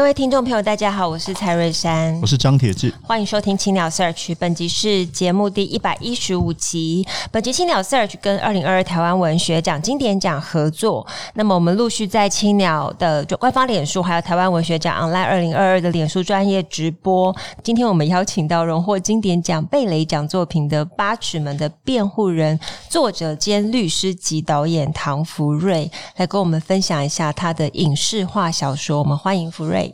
各位听众朋友，大家好，我是蔡瑞珊，我是张铁志，欢迎收听青鸟 Search，本集是节目第一百一十五集。本集青鸟 Search 跟二零二二台湾文学奖经典奖合作，那么我们陆续在青鸟的官方脸书，还有台湾文学奖 Online 二零二二的脸书专业直播。今天我们邀请到荣获经典奖、贝雷奖作品的《八尺门的辩护人》作者兼律师及导演唐福瑞，来跟我们分享一下他的影视化小说。我们欢迎福睿。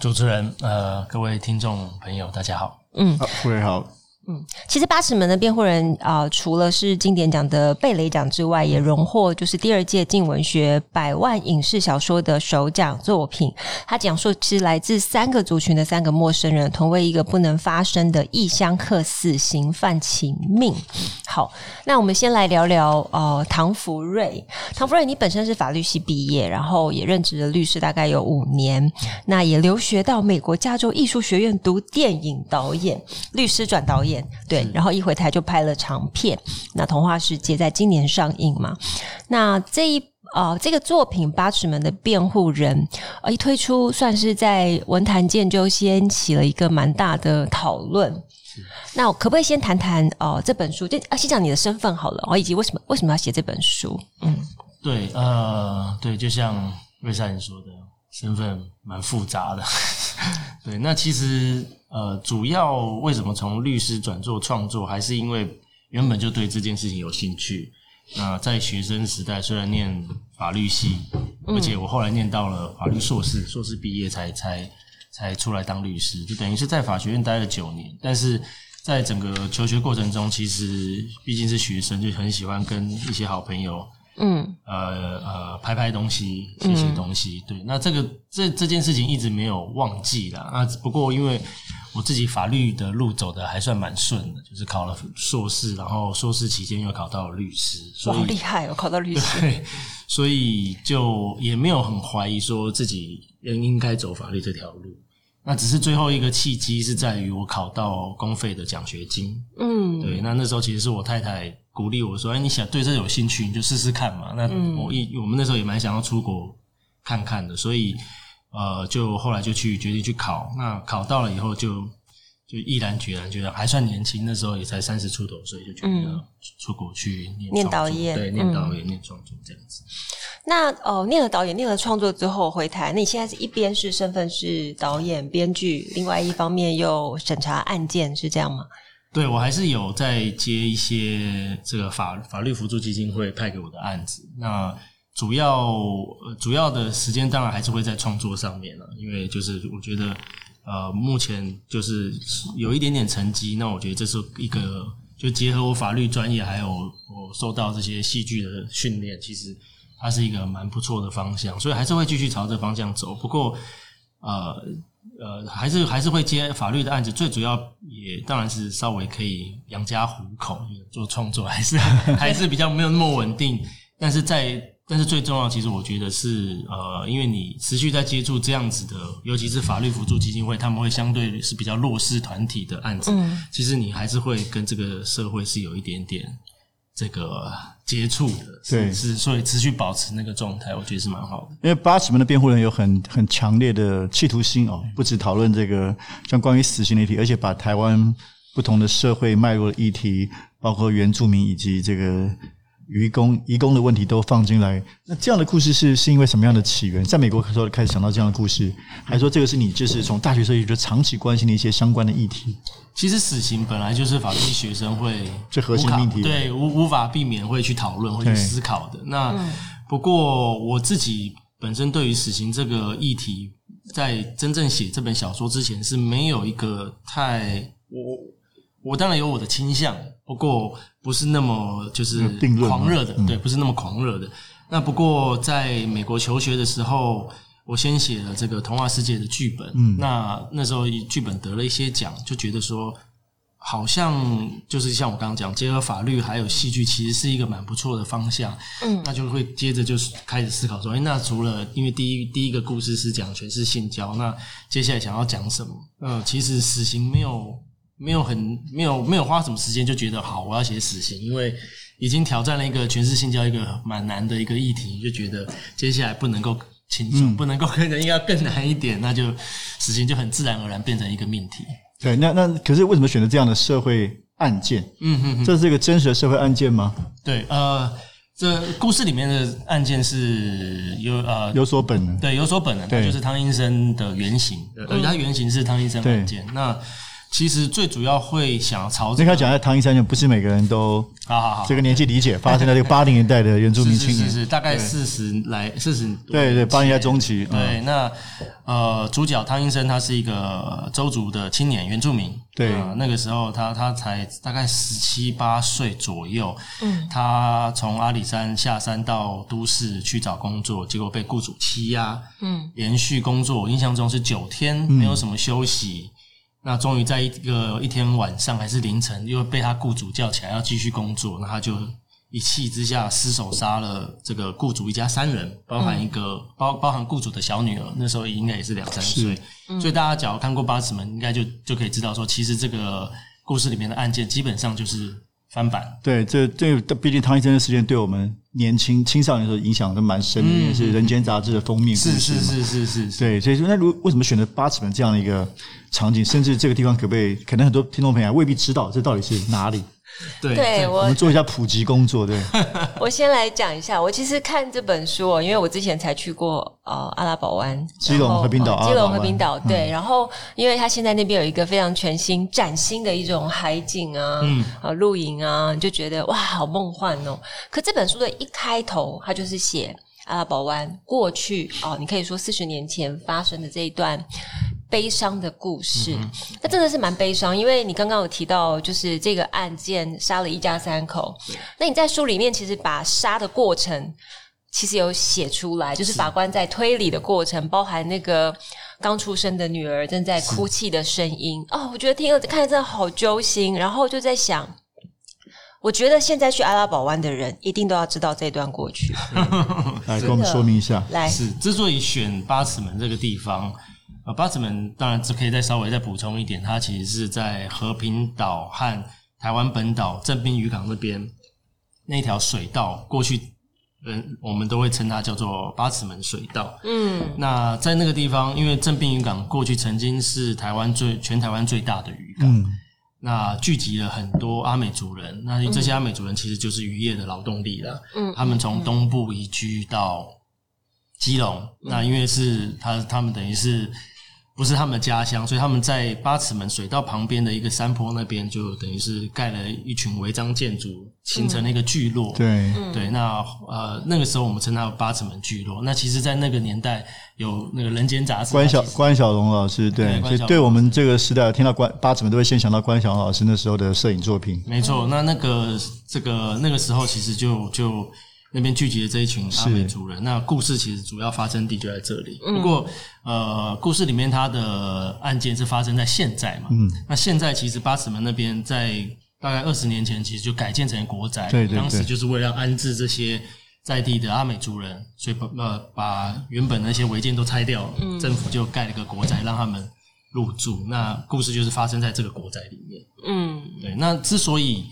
主持人，呃，各位听众朋友，大家好。嗯，各位好。嗯，其实《八尺门的辩护人》啊、除了是经典奖的贝雷奖之外，也荣获就是第二届镜文学百万影视小说的首奖作品。他讲述是来自三个族群的三个陌生人，同为一个不能发声的异乡客死刑犯请命。好，那我们先来聊聊呃，唐福瑞。唐福瑞，你本身是法律系毕业，然后也任职了律师，大概有五年。那也留学到美国加州艺术学院读电影导演，律师转导演。对，然后一回台就拍了长片，那《童话世界》在今年上映嘛。那这一呃这个作品《八尺门的辩护人》呃一推出，算是在文坛界就掀起了一个蛮大的讨论。那我可不可以先谈谈呃这本书？就啊，先讲你的身份好了，哦，以及为什么为什么要写这本书？嗯，对，呃，对，就像瑞珊说的，身份蛮复杂的。对，那其实。呃，主要为什么从律师转做创作，还是因为原本就对这件事情有兴趣。那在学生时代，虽然念法律系，而且我后来念到了法律硕士，硕士毕业才才才出来当律师，就等于是在法学院待了九年。但是在整个求学过程中，其实毕竟是学生，就很喜欢跟一些好朋友。嗯，呃呃，拍拍东西，写写东西，嗯、对，那这个这这件事情一直没有忘记啦。啊，不过因为我自己法律的路走的还算蛮顺的，就是考了硕士，然后硕士期间又考到了律师，所以好厉害哦，考到律师，对，所以就也没有很怀疑说自己应应该走法律这条路。那只是最后一个契机是在于我考到公费的奖学金，嗯，对，那那时候其实是我太太。鼓励我说：“哎，你想对这有兴趣，你就试试看嘛。”那我一我们那时候也蛮想要出国看看的，所以呃，就后来就去决定去考。那考到了以后就，就就毅然决然觉得还算年轻，那时候也才三十出头，所以就决定要出国去念念导演，对，念导演、念创作这样子。那哦，念了导演、念了创作之后回台，那你现在是一边是身份是导演、编剧，另外一方面又审查案件，是这样吗？对，我还是有在接一些这个法法律辅助基金会派给我的案子。那主要主要的时间当然还是会在创作上面了，因为就是我觉得呃，目前就是有一点点成绩。那我觉得这是一个就结合我法律专业，还有我受到这些戏剧的训练，其实它是一个蛮不错的方向，所以还是会继续朝这方向走。不过呃。呃，还是还是会接法律的案子，最主要也当然是稍微可以养家糊口，做创作还是还是比较没有那么稳定。但是在但是最重要，其实我觉得是呃，因为你持续在接触这样子的，尤其是法律辅助基金会，他们会相对是比较弱势团体的案子，嗯，其实你还是会跟这个社会是有一点点。这个接触的，对，是所以持续保持那个状态，我觉得是蛮好的。因为八尺门的辩护人有很很强烈的企图心哦，不止讨论这个像关于死刑的议题，而且把台湾不同的社会脉络的议题，包括原住民以及这个。移工移公的问题都放进来，那这样的故事是是因为什么样的起源？在美国时候开始想到这样的故事，还是说这个是你就是从大学时候就长期关心的一些相关的议题？其实死刑本来就是法律学生会最核心的命题，对，无无法避免会去讨论、会去思考的。那不过我自己本身对于死刑这个议题，在真正写这本小说之前是没有一个太我。我当然有我的倾向，不过不是那么就是狂热的，对，不是那么狂热的。那不过在美国求学的时候，我先写了这个童话世界的剧本。嗯，那那时候剧本得了一些奖，就觉得说。好像就是像我刚刚讲，结合法律还有戏剧，其实是一个蛮不错的方向。嗯，那就会接着就是开始思考说，哎，那除了因为第一第一个故事是讲全是性交，那接下来想要讲什么？嗯，其实死刑没有没有很没有没有花什么时间就觉得好，我要写死刑，因为已经挑战了一个全是性交一个蛮难的一个议题，就觉得接下来不能够轻松，嗯、不能够更应该更难一点，那就死刑就很自然而然变成一个命题。对，那那可是为什么选择这样的社会案件？嗯哼哼，这是一个真实的社会案件吗？对，呃，这故事里面的案件是有呃有所本能，对，有所本能，对，就是汤医生的原型，而且他原型是汤医生案件，那。其实最主要会想朝这个，你刚讲在汤英伸就不是每个人都好好好这个年纪理解，发生在这个八零年代的原住民青年，是是是，大概四十来四十，对对，八零年代中期。对，那呃，主角汤医生他是一个周族的青年原住民，对，那个时候他他才大概十七八岁左右，嗯，他从阿里山下山到都市去找工作，结果被雇主欺压，嗯，连续工作，我印象中是九天，没有什么休息。那终于在一个一天晚上还是凌晨，又被他雇主叫起来要继续工作，那他就一气之下失手杀了这个雇主一家三人，包含一个、嗯、包包含雇主的小女儿，那时候应该也是两三岁。嗯、所以大家只要看过《八尺门》，应该就就可以知道说，其实这个故事里面的案件基本上就是翻版。对，这这毕竟汤医生的事件对我们年轻青少年的影响都蛮深的，也、嗯、是《人间》杂志的封面故事。是是是是是，是。对，所以说那如为什么选择八尺门这样的一个场景，甚至这个地方可不可以？可能很多听众朋友未必知道这到底是哪里。对，对我，我们做一下普及工作。对，我先来讲一下。我其实看这本书，因为我之前才去过呃阿拉堡湾、基隆和平岛、基隆和平岛。对，然后因为它现在那边有一个非常全新、崭新的一种海景啊，嗯，啊露营啊，你就觉得哇，好梦幻哦。可这本书的一开头，它就是写阿拉堡湾过去哦，你可以说四十年前发生的这一段。悲伤的故事，那、嗯、真的是蛮悲伤，因为你刚刚有提到，就是这个案件杀了一家三口。那你在书里面其实把杀的过程其实有写出来，就是法官在推理的过程，包含那个刚出生的女儿正在哭泣的声音。哦，我觉得听了看着真的好揪心，然后就在想，我觉得现在去阿拉堡湾的人一定都要知道这段过去。来跟我们说明一下，来是之所以选八尺门这个地方。呃，八尺门当然只可以再稍微再补充一点，它其实是在和平岛和台湾本岛正滨渔港那边那条水道过去，嗯，我们都会称它叫做八尺门水道。嗯，那在那个地方，因为正滨渔港过去曾经是台湾最全台湾最大的渔港，嗯、那聚集了很多阿美族人，那这些阿美族人其实就是渔业的劳动力了。嗯，他们从东部移居到基隆，嗯、那因为是他他们等于是。不是他们的家乡，所以他们在八尺门水道旁边的一个山坡那边，就等于是盖了一群违章建筑，形成了一个聚落。对对，那呃那个时候我们称它为八尺门聚落。那其实，在那个年代，有那个人间杂志关小关晓龙老师，对，所以对我们这个时代听到关八尺门，都会先想到关晓龙老师那时候的摄影作品。没错，那那个这个那个时候，其实就就。那边聚集的这一群阿美族人，那故事其实主要发生地就在这里。嗯、不过，呃，故事里面它的案件是发生在现在嘛？嗯，那现在其实八尺门那边在大概二十年前，其实就改建成国宅。对对对，当时就是为了安置这些在地的阿美族人，所以把呃把原本那些违建都拆掉了，嗯、政府就盖了个国宅让他们入住。那故事就是发生在这个国宅里面。嗯，对。那之所以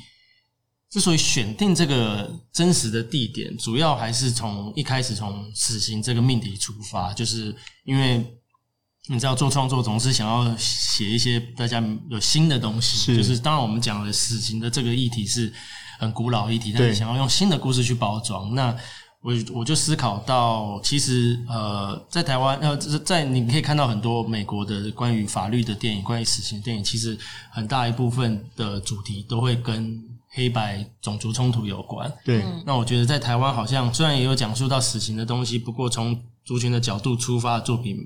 之所以选定这个真实的地点，主要还是从一开始从死刑这个命题出发，就是因为你知道做创作总是想要写一些大家有新的东西，是就是当然我们讲的死刑的这个议题是很古老议题，但是想要用新的故事去包装。那我我就思考到，其实呃，在台湾呃，在你可以看到很多美国的关于法律的电影，关于死刑的电影，其实很大一部分的主题都会跟黑白种族冲突有关，对。那我觉得在台湾好像虽然也有讲述到死刑的东西，不过从族群的角度出发的作品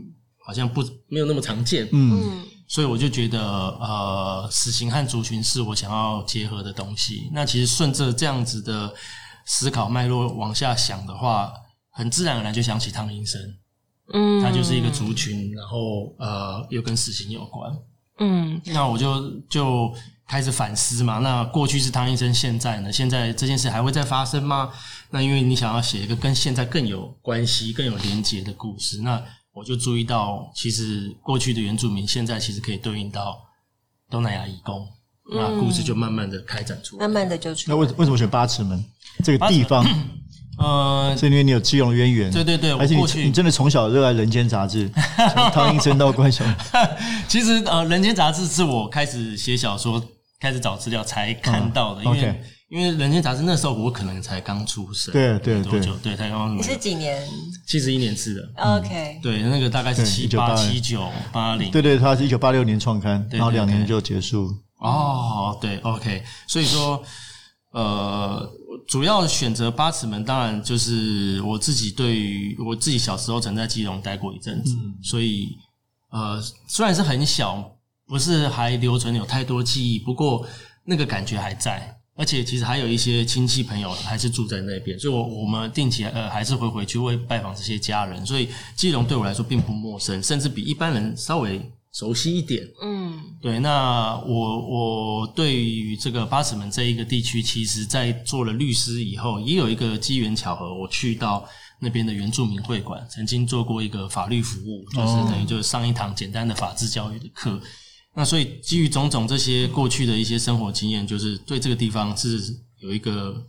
好像不没有那么常见。嗯，所以我就觉得呃，死刑和族群是我想要结合的东西。那其实顺着这样子的思考脉络往下想的话，很自然而然就想起汤英生，嗯，他就是一个族群，然后呃又跟死刑有关，嗯，那我就就开始反思嘛，那过去是汤医生，现在呢？现在这件事还会再发生吗？那因为你想要写一个跟现在更有关系、更有连结的故事，那我就注意到，其实过去的原住民现在其实可以对应到东南亚移工。那故事就慢慢的开展出来，慢慢的就出来。那为为什么选八尺门这个地方？呃，是因为你有基隆渊源。对对对，而且你你真的从小热爱 《人间杂志》，从汤英生到关晓。其实呃，《人间杂志》是我开始写小说、开始找资料才看到的，因为因为《人间杂志》那时候我可能才刚出生，对对对，对，才刚刚。你是几年？七十一年制的。OK。对，那个大概是七八七九八零。对对，他是一九八六年创刊，然后两年就结束。哦，对，OK，所以说，呃，主要选择八尺门，当然就是我自己对于我自己小时候曾在基隆待过一阵子，嗯、所以，呃，虽然是很小，不是还留存有太多记忆，不过那个感觉还在，而且其实还有一些亲戚朋友还是住在那边，所以我我们定期呃还是会回去会拜访这些家人，所以基隆对我来说并不陌生，甚至比一般人稍微。熟悉一点，嗯，对。那我我对于这个八尺门这一个地区，其实在做了律师以后，也有一个机缘巧合，我去到那边的原住民会馆，曾经做过一个法律服务，就是等于就是上一堂简单的法制教育的课。哦、那所以基于种种这些过去的一些生活经验，就是对这个地方是有一个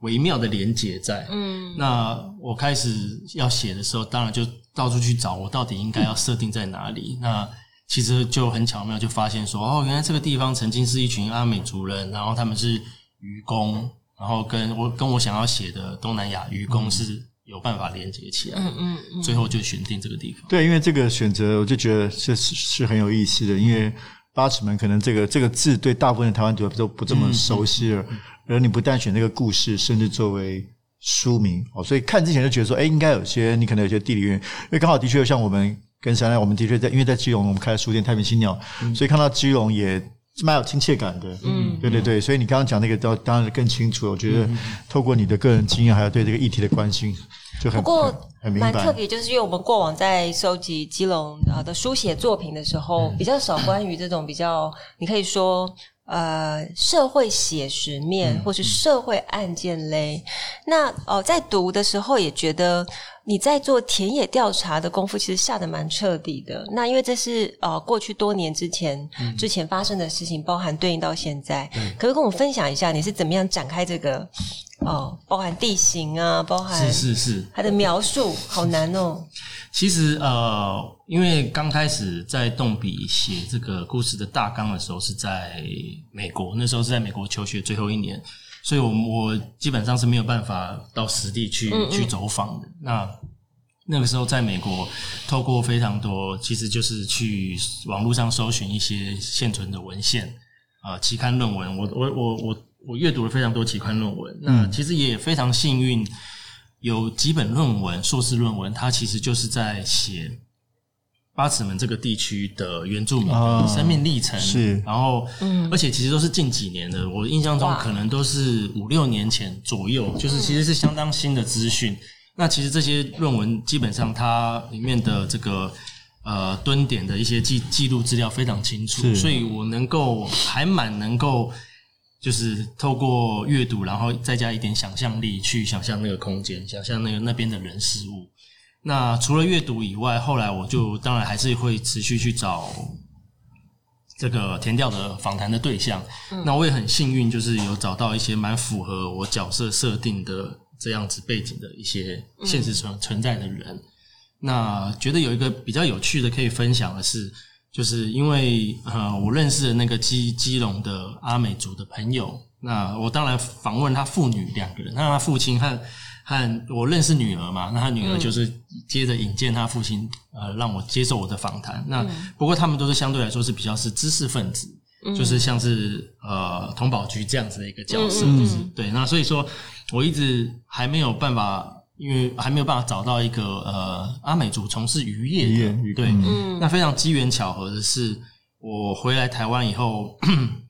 微妙的连结在。嗯，那我开始要写的时候，当然就。到处去找，我到底应该要设定在哪里？那其实就很巧妙，就发现说，哦，原来这个地方曾经是一群阿美族人，然后他们是渔工，然后跟我跟我想要写的东南亚渔工是有办法连接起来。嗯嗯嗯。最后就选定这个地方。对，因为这个选择，我就觉得是是很有意思的。因为八尺门可能这个这个字对大部分的台湾读者都不这么熟悉了，而你不但选这个故事，甚至作为。书名哦，所以看之前就觉得说，哎，应该有些你可能有些地理原因，因为刚好的确像我们跟珊珊，我们的确在，因为在基隆，我们开了书店太平新鸟，嗯、所以看到基隆也蛮有亲切感的。嗯，对对对，所以你刚刚讲那个，当当然更清楚。我觉得透过你的个人经验，还有对这个议题的关心，就很不过很。蛮特别，就是因为我们过往在收集基隆啊的书写作品的时候，比较少关于这种比较，你可以说。呃，社会写实面或是社会案件类，那哦、呃，在读的时候也觉得你在做田野调查的功夫，其实下得蛮彻底的。那因为这是呃过去多年之前、嗯、之前发生的事情，包含对应到现在，嗯、可不可以跟我分享一下你是怎么样展开这个？哦，包含地形啊，包含是是是，它的描述好难哦。其实呃，因为刚开始在动笔写这个故事的大纲的时候，是在美国，那时候是在美国求学最后一年，所以我我基本上是没有办法到实地去嗯嗯去走访的。那那个时候在美国，透过非常多，其实就是去网络上搜寻一些现存的文献啊、呃，期刊论文，我我我我。我阅读了非常多期刊论文，那其实也非常幸运，有几本论文，硕士论文，它其实就是在写八尺门这个地区的原住民的生命历程，是，然后，嗯，而且其实都是近几年的，我印象中可能都是五六年前左右，就是其实是相当新的资讯。那其实这些论文基本上它里面的这个呃蹲点的一些记记录资料非常清楚，所以我能够还蛮能够。就是透过阅读，然后再加一点想象力去想象那个空间，想象那个那边的人事物。那除了阅读以外，后来我就当然还是会持续去找这个填调的访谈的对象。嗯、那我也很幸运，就是有找到一些蛮符合我角色设定的这样子背景的一些现实存存在的人。嗯、那觉得有一个比较有趣的可以分享的是。就是因为呃，我认识的那个基基隆的阿美族的朋友，那我当然访问他父女两个人，那他父亲和和我认识女儿嘛，那他女儿就是接着引荐他父亲，呃，让我接受我的访谈。那不过他们都是相对来说是比较是知识分子，就是像是呃童保局这样子的一个角色，就是对。那所以说我一直还没有办法。因为还没有办法找到一个呃阿美族从事渔业的，业对，嗯、那非常机缘巧合的是，我回来台湾以后，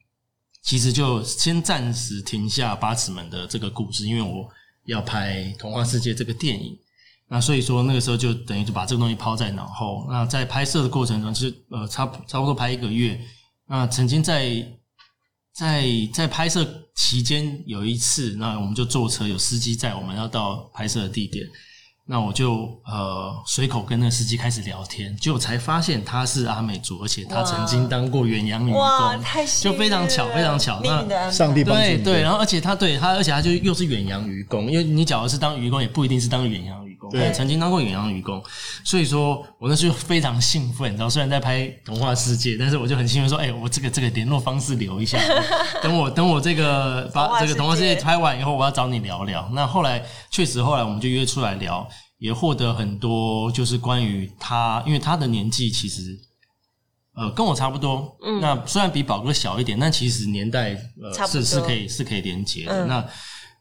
其实就先暂时停下八尺门的这个故事，因为我要拍《童话世界》这个电影。那所以说那个时候就等于就把这个东西抛在脑后。那在拍摄的过程中，其实呃差差不多拍一个月。那曾经在在在拍摄期间有一次，那我们就坐车，有司机载我们要到拍摄的地点。那我就呃随口跟那个司机开始聊天，结果才发现他是阿美族，而且他曾经当过远洋渔工，哇，太幸运了，就非常巧，非常巧。那上帝帮助你。对对，然后而且他对他，而且他就又是远洋渔工，因为你假如是当渔工，也不一定是当远洋渔工，对，曾经当过远洋渔工，所以说我那时候非常兴奋，然后虽然在拍童话世界，但是我就很兴奋说，哎，我这个这个联络方式留一下，等我等我这个把这个童话世界拍完以后，我要找你聊聊。那后来确实后来我们就约出来聊。也获得很多，就是关于他，因为他的年纪其实，呃，跟我差不多。嗯，那虽然比宝哥小一点，但其实年代呃是是可以是可以连接的。嗯、那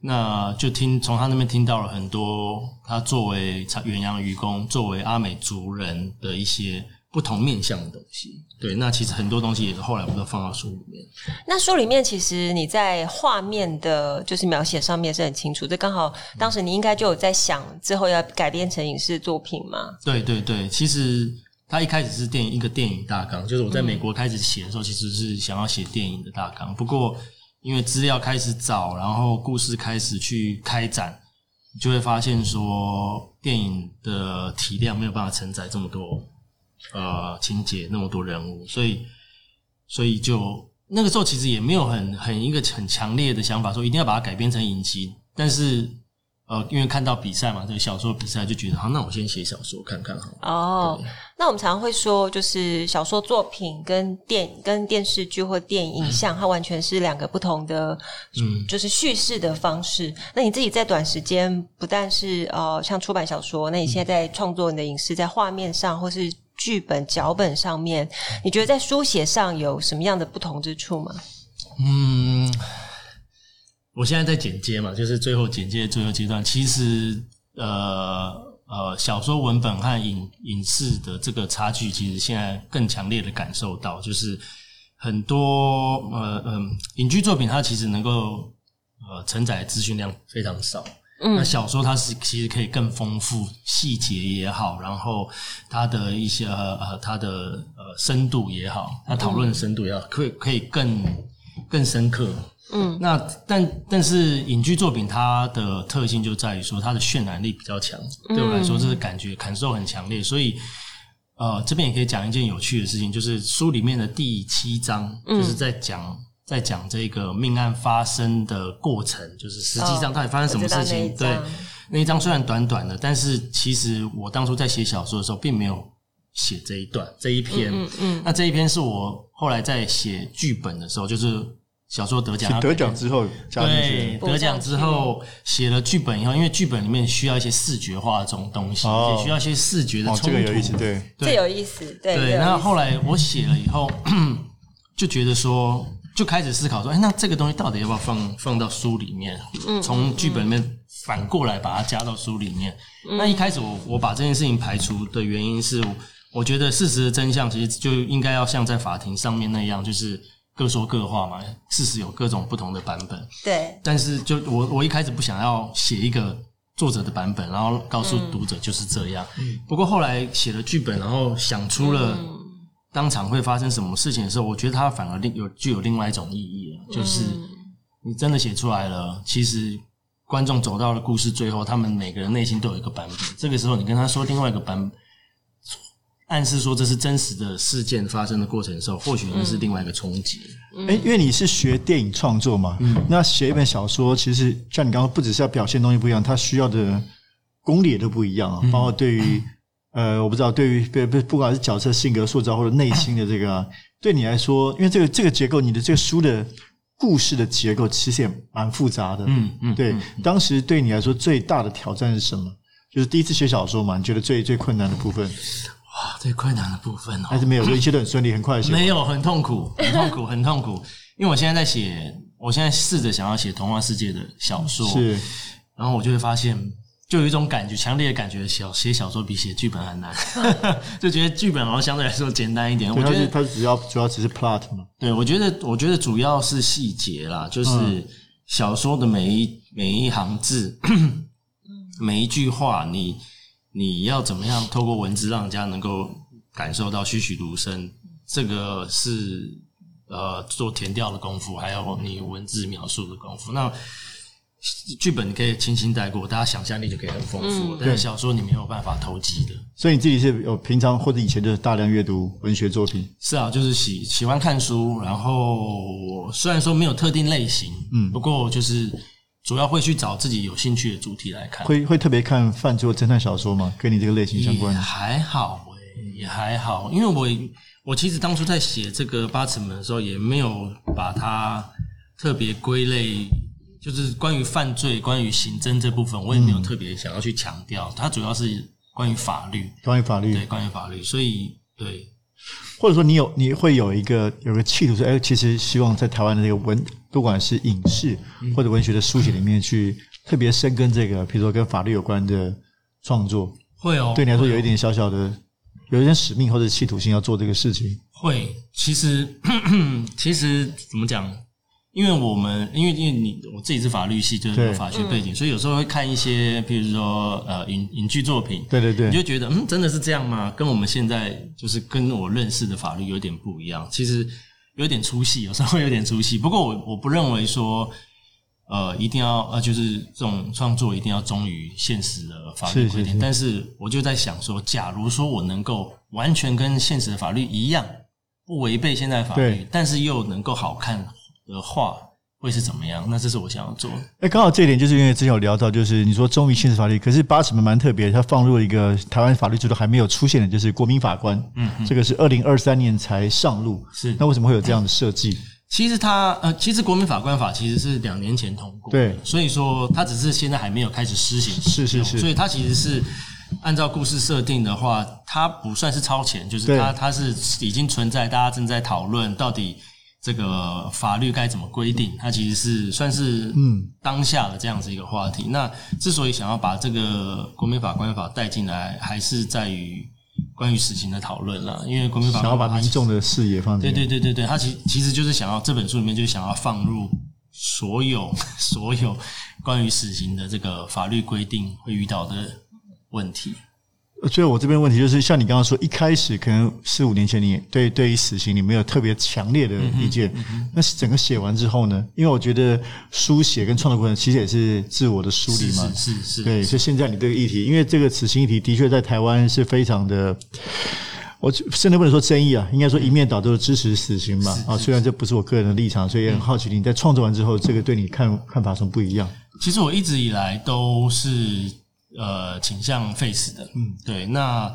那就听从他那边听到了很多，他作为远洋渔工，作为阿美族人的一些。不同面向的东西，对，那其实很多东西也是后来我们都放到书里面。那书里面其实你在画面的，就是描写上面是很清楚。这刚好当时你应该就有在想之后要改编成影视作品嘛？对对对，其实他一开始是电影一个电影大纲，就是我在美国开始写的时候，其实是想要写电影的大纲。不过因为资料开始找，然后故事开始去开展，就会发现说电影的体量没有办法承载这么多。呃，情节那么多人物，所以，所以就那个时候其实也没有很很一个很强烈的想法，说一定要把它改编成影集。但是，呃，因为看到比赛嘛，这个小说比赛就觉得，好，那我先写小说看看好。哦，那我们常常会说，就是小说作品跟电跟电视剧或电影影像，它完全是两个不同的，嗯，就是叙事的方式。那你自己在短时间，不但是呃，像出版小说，那你现在在创作你的影视，在画面上或是。剧本脚本上面，你觉得在书写上有什么样的不同之处吗？嗯，我现在在剪接嘛，就是最后剪接的最后阶段。其实，呃呃，小说文本和影影视的这个差距，其实现在更强烈的感受到，就是很多呃嗯、呃，影剧作品它其实能够呃承载的资讯量非常少。嗯，那小说它是其实可以更丰富，细节也好，然后它的一些呃它的呃深度也好，它讨论的深度也好，可以可以更更深刻。嗯，那但但是影剧作品它的特性就在于说它的渲染力比较强，对我来说这是感觉感受很强烈，所以呃这边也可以讲一件有趣的事情，就是书里面的第七章就是在讲。在讲这个命案发生的过程，就是实际上到底发生什么事情？对，那一章虽然短短的，但是其实我当初在写小说的时候，并没有写这一段这一篇。嗯嗯。那这一篇是我后来在写剧本的时候，就是小说得奖，得奖之后，对，得奖之后写了剧本以后，因为剧本里面需要一些视觉化的这种东西，也需要一些视觉的冲突。这个有意思，对，这有意思，对。对，那后来我写了以后，就觉得说。就开始思考说，哎，那这个东西到底要不要放放到书里面？从剧本里面反过来把它加到书里面。嗯、那一开始我我把这件事情排除的原因是，我觉得事实的真相其实就应该要像在法庭上面那样，就是各说各话嘛。事实有各种不同的版本。对。但是就我我一开始不想要写一个作者的版本，然后告诉读者就是这样。嗯、不过后来写了剧本，然后想出了。当场会发生什么事情的时候，我觉得它反而另有具有另外一种意义了，就是你真的写出来了，其实观众走到了故事最后，他们每个人内心都有一个版本。这个时候，你跟他说另外一个版本，暗示说这是真实的事件发生的过程的时候，或许那是另外一个冲击。哎，因为你是学电影创作嘛，嗯，那写一本小说，其实像你刚刚不只是要表现东西不一样，它需要的功力也都不一样啊，包括对于。呃，我不知道，对于不不，不管是角色性格塑造或者内心的这个，对你来说，因为这个这个结构，你的这个书的故事的结构其实也蛮复杂的。嗯嗯，对嗯，当时对你来说最大的挑战是什么？就是第一次写小说嘛，你觉得最最困难的部分？哇，最困难的部分哦，还是没有，一切都很顺利，很快写。没有，很痛苦，很痛苦，很痛苦。因为我现在在写，我现在试着想要写童话世界的小说，是，然后我就会发现。就有一种感觉，强烈的感觉，小写小说比写剧本还难，就觉得剧本好像相对来说简单一点。我觉得它主要主要只是 plot 嘛。对，我觉得我觉得主要是细节啦，就是小说的每一每一行字，每一句话，你你要怎么样透过文字让人家能够感受到栩栩如生，这个是呃做填调的功夫，还有你文字描述的功夫。那剧本你可以轻轻带过，大家想象力就可以很丰富。嗯、但是小说你没有办法投机的。所以你自己是有平常或者以前就大量阅读文学作品？是啊，就是喜喜欢看书，然后虽然说没有特定类型，嗯，不过就是主要会去找自己有兴趣的主题来看。会会特别看犯罪侦探小说吗？跟你这个类型相关？也还好、欸，也还好，因为我我其实当初在写这个八尺门的时候，也没有把它特别归类。就是关于犯罪、关于刑侦这部分，我也没有特别想要去强调。它主要是关于法律，关于法律，对，关于法律。所以，对，或者说你有你会有一个有个企图说，哎，其实希望在台湾的这个文，不管是影视或者文学的书写里面，去特别深耕这个，比如说跟法律有关的创作，会哦。对你来说，有一点小小的，有一点使命或者企图心要做这个事情。会，其实，其实怎么讲？因为我们，因为因为你我自己是法律系，就是有法学背景，所以有时候会看一些，譬如说呃影影剧作品，对对对，你就觉得嗯，真的是这样吗？跟我们现在就是跟我认识的法律有点不一样，其实有点出戏，有时候会有点出戏。不过我我不认为说呃一定要呃就是这种创作一定要忠于现实的法律规定，是是是，但是我就在想说，假如说我能够完全跟现实的法律一样，不违背现在的法律，但是又能够好看。的话会是怎么样？那这是我想要做。哎，刚好这一点就是因为之前有聊到，就是你说忠于现实法律，可是八尺门蛮特别，它放入了一个台湾法律制度还没有出现的，就是国民法官。嗯，嗯，这个是二零二三年才上路。是，那为什么会有这样的设计？其实它呃，其实国民法官法其实是两年前通过，对，所以说它只是现在还没有开始施行。是是是，所以它其实是按照故事设定的话，它不算是超前，就是它它是已经存在，大家正在讨论到底。这个法律该怎么规定？它其实是算是嗯当下的这样子一个话题。嗯、那之所以想要把这个国民法官法带进来，还是在于关于死刑的讨论了。因为国民法官法想要把民众的视野放进，对对对对对，他其其实就是想要这本书里面就想要放入所有 所有关于死刑的这个法律规定会遇到的问题。所以，我这边问题就是，像你刚刚说，一开始可能四五年前，你对对于死刑你没有特别强烈的意见。嗯嗯、那整个写完之后呢？因为我觉得书写跟创作过程其实也是自我的梳理嘛。是是，是，对，所以现在你这个议题，因为这个死刑议题的确在台湾是非常的，我甚至不能说争议啊，应该说一面倒都是支持死刑嘛。啊、哦，虽然这不是我个人的立场，所以也很好奇你在创作完之后，这个对你看看法有什么不一样？其实我一直以来都是。呃，倾向 face 的，嗯，对，那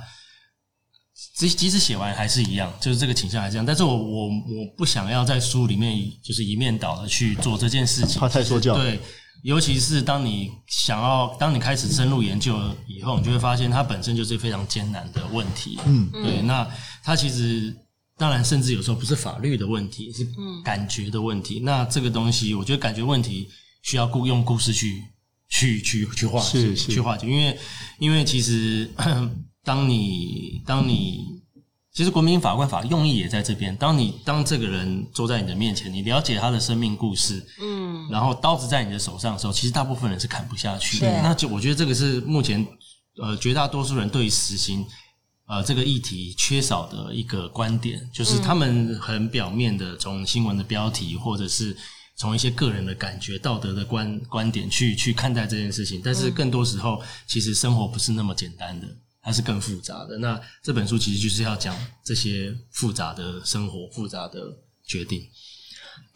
即即使写完还是一样，就是这个倾向还是一样，但是我我我不想要在书里面就是一面倒的去做这件事情，怕太说教，对，尤其是当你想要，当你开始深入研究以后，你就会发现它本身就是非常艰难的问题，嗯，对，那它其实当然甚至有时候不是法律的问题，是感觉的问题，那这个东西，我觉得感觉问题需要故用故事去。去去去化解，去化解，因为因为其实 当你当你其实国民法官法用意也在这边。当你当这个人坐在你的面前，你了解他的生命故事，嗯，然后刀子在你的手上的时候，其实大部分人是砍不下去的。那就我觉得这个是目前呃绝大多数人对于死刑呃这个议题缺少的一个观点，就是他们很表面的从新闻的标题或者是。从一些个人的感觉、道德的观观点去去看待这件事情，但是更多时候，其实生活不是那么简单的，它是更复杂的。那这本书其实就是要讲这些复杂的生活、复杂的决定。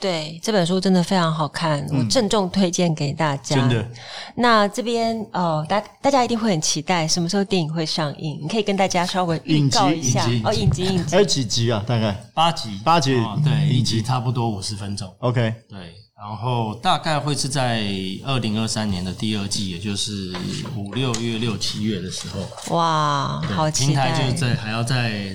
对，这本书真的非常好看，我郑重推荐给大家。真的。那这边哦，大大家一定会很期待什么时候电影会上映？你可以跟大家稍微预告一下哦，影集影集还有几集啊？大概八集，八集。对，一集差不多五十分钟。OK，对，然后大概会是在二零二三年的第二季，也就是五六月、六七月的时候。哇，好期待！平台就是在还要在。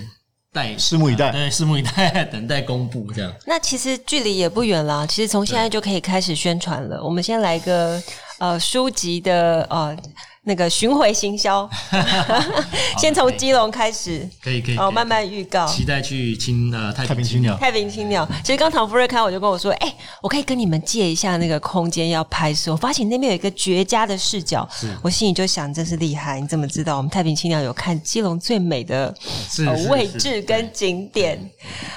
待拭目以待，对，拭目以待，等待公布这样。那其实距离也不远啦，其实从现在就可以开始宣传了。我们先来个呃书籍的呃那个巡回行销，先从基隆开始，可以可以，哦，慢慢预告，期待去青呃太平青鸟，太平青鸟。其实刚唐福瑞开我就跟我说，哎、欸，我可以跟你们借一下那个空间要拍摄，我发现那边有一个绝佳的视角，我心里就想真是厉害，你怎么知道我们太平青鸟有看基隆最美的位置跟景点？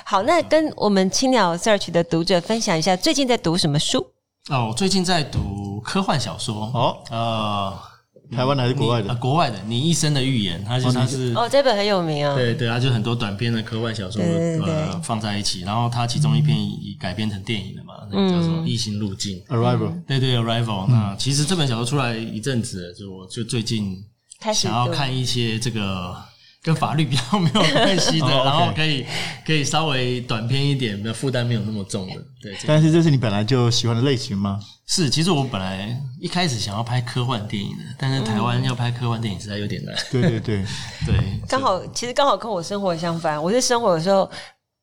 好，那跟我们青鸟 Search 的读者分享一下，最近在读什么书？哦，我最近在读科幻小说。哦，呃，台湾还是国外的？啊，国外的《你一生的预言》，它就是它是哦，这本很有名啊。对对它，就很多短篇的科幻小说呃放在一起，然后它其中一篇已改编成电影了嘛，那个叫什么《异星路径》（Arrival）。对对，Arrival。那其实这本小说出来一阵子，就我就最近想要看一些这个。跟法律比较没有关系的，然后可以可以稍微短篇一点，的负担没有那么重的。对，但是这是你本来就喜欢的类型吗？是，其实我本来一开始想要拍科幻电影的，但是台湾要拍科幻电影实在有点难。对对对 对，刚好其实刚好跟我生活相反，我是生活的时候。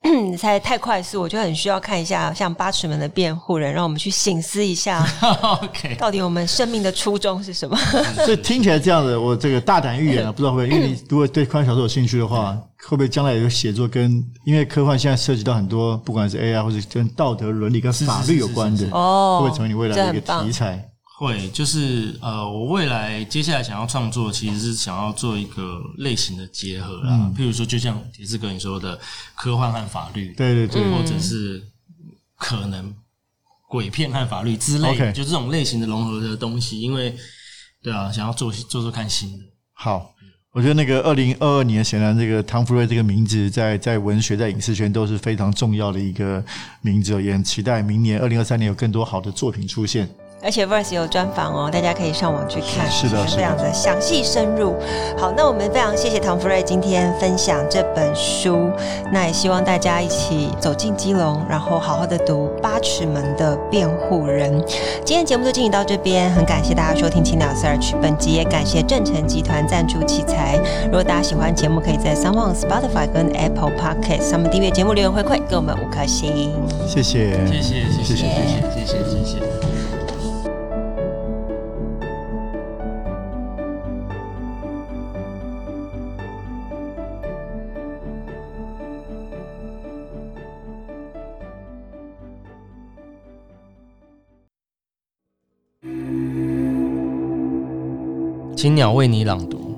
才太快速，我就很需要看一下像八尺门的辩护人，让我们去醒思一下，OK，到底我们生命的初衷是什么？所以听起来这样子，我这个大胆预言啊，不知道会不会，因为你如果对科幻小说有兴趣的话，会不会将来有写作跟，因为科幻现在涉及到很多，不管是 AI 或者跟道德伦理跟法律有关的，哦，会不会成为你未来的一个题材？会，就是呃，我未来接下来想要创作，其实是想要做一个类型的结合啦。嗯、譬如说，就像铁志哥你说的，科幻和法律，对对对，或者是可能鬼片和法律之类的，嗯、就这种类型的融合的东西。因为，对啊，想要做做做看新的。好，我觉得那个二零二二年，显然这个汤福瑞这个名字在在文学、在影视圈都是非常重要的一个名字，也很期待明年二零二三年有更多好的作品出现。而且 Verse 有专访哦，大家可以上网去看，是的，非常的详细深入。好，那我们非常谢谢唐福瑞今天分享这本书，那也希望大家一起走进基隆，然后好好的读《八尺门的辩护人》。今天节目就进行到这边，很感谢大家收听青鸟 Search，本集也感谢正成集团赞助器材。如果大家喜欢节目，可以在 SoundOn Spotify 跟 Apple Podcast 上面订阅节目，留言回馈给我们五颗星。谢谢，谢谢，谢谢，谢谢，谢谢，谢谢，青鸟为你朗读，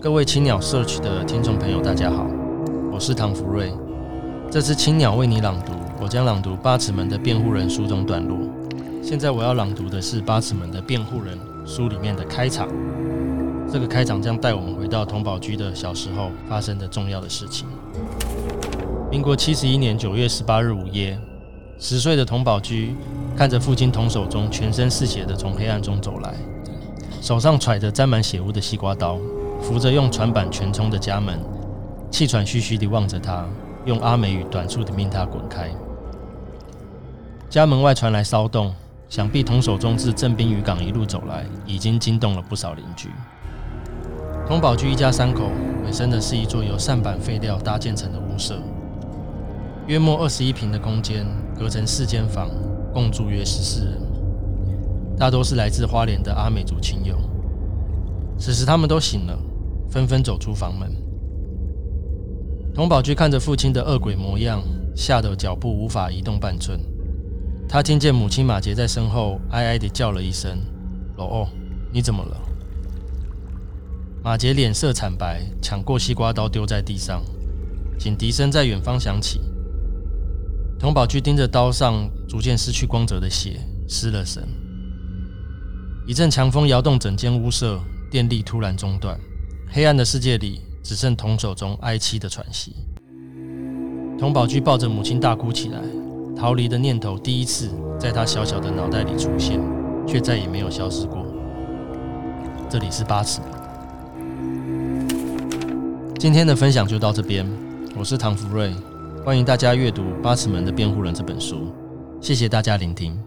各位青鸟 Search 的听众朋友，大家好，我是唐福瑞。这次青鸟为你朗读，我将朗读《八尺门的辩护人》书中段落。现在我要朗读的是《八尺门的辩护人》书里面的开场。这个开场将带我们回到童宝駒的小时候发生的重要的事情。民国七十一年九月十八日午夜，十岁的童宝駒看着父亲童守中全身是血的从黑暗中走来。手上揣着沾满血污的西瓜刀，扶着用船板全冲的家门，气喘吁吁地望着他，用阿美语短促地命他滚开。家门外传来骚动，想必佟守中自正滨渔港一路走来，已经惊动了不少邻居。佟宝駒一家三口本身的是一座由扇板废料搭建成的屋舍，约莫二十一坪的空间，隔成四间房，共住约十四人。大多是来自花莲的阿美族亲友。此时他们都醒了，纷纷走出房门。童宝驹看着父亲的恶鬼模样，吓得脚步无法移动半寸。他听见母亲马杰在身后哀哀地叫了一声：“老欧，你怎么了？”马杰脸色惨白，抢过西瓜刀丢在地上。警笛声在远方响起。童宝驹盯着刀上逐渐失去光泽的血，失了神。一阵强风摇动整间屋舍，电力突然中断，黑暗的世界里只剩童手中哀凄的喘息。童宝驹抱着母亲大哭起来，逃离的念头第一次在他小小的脑袋里出现，却再也没有消失过。这里是八尺门。今天的分享就到这边，我是唐福瑞，欢迎大家阅读《八尺门的辩护人》这本书，谢谢大家聆听。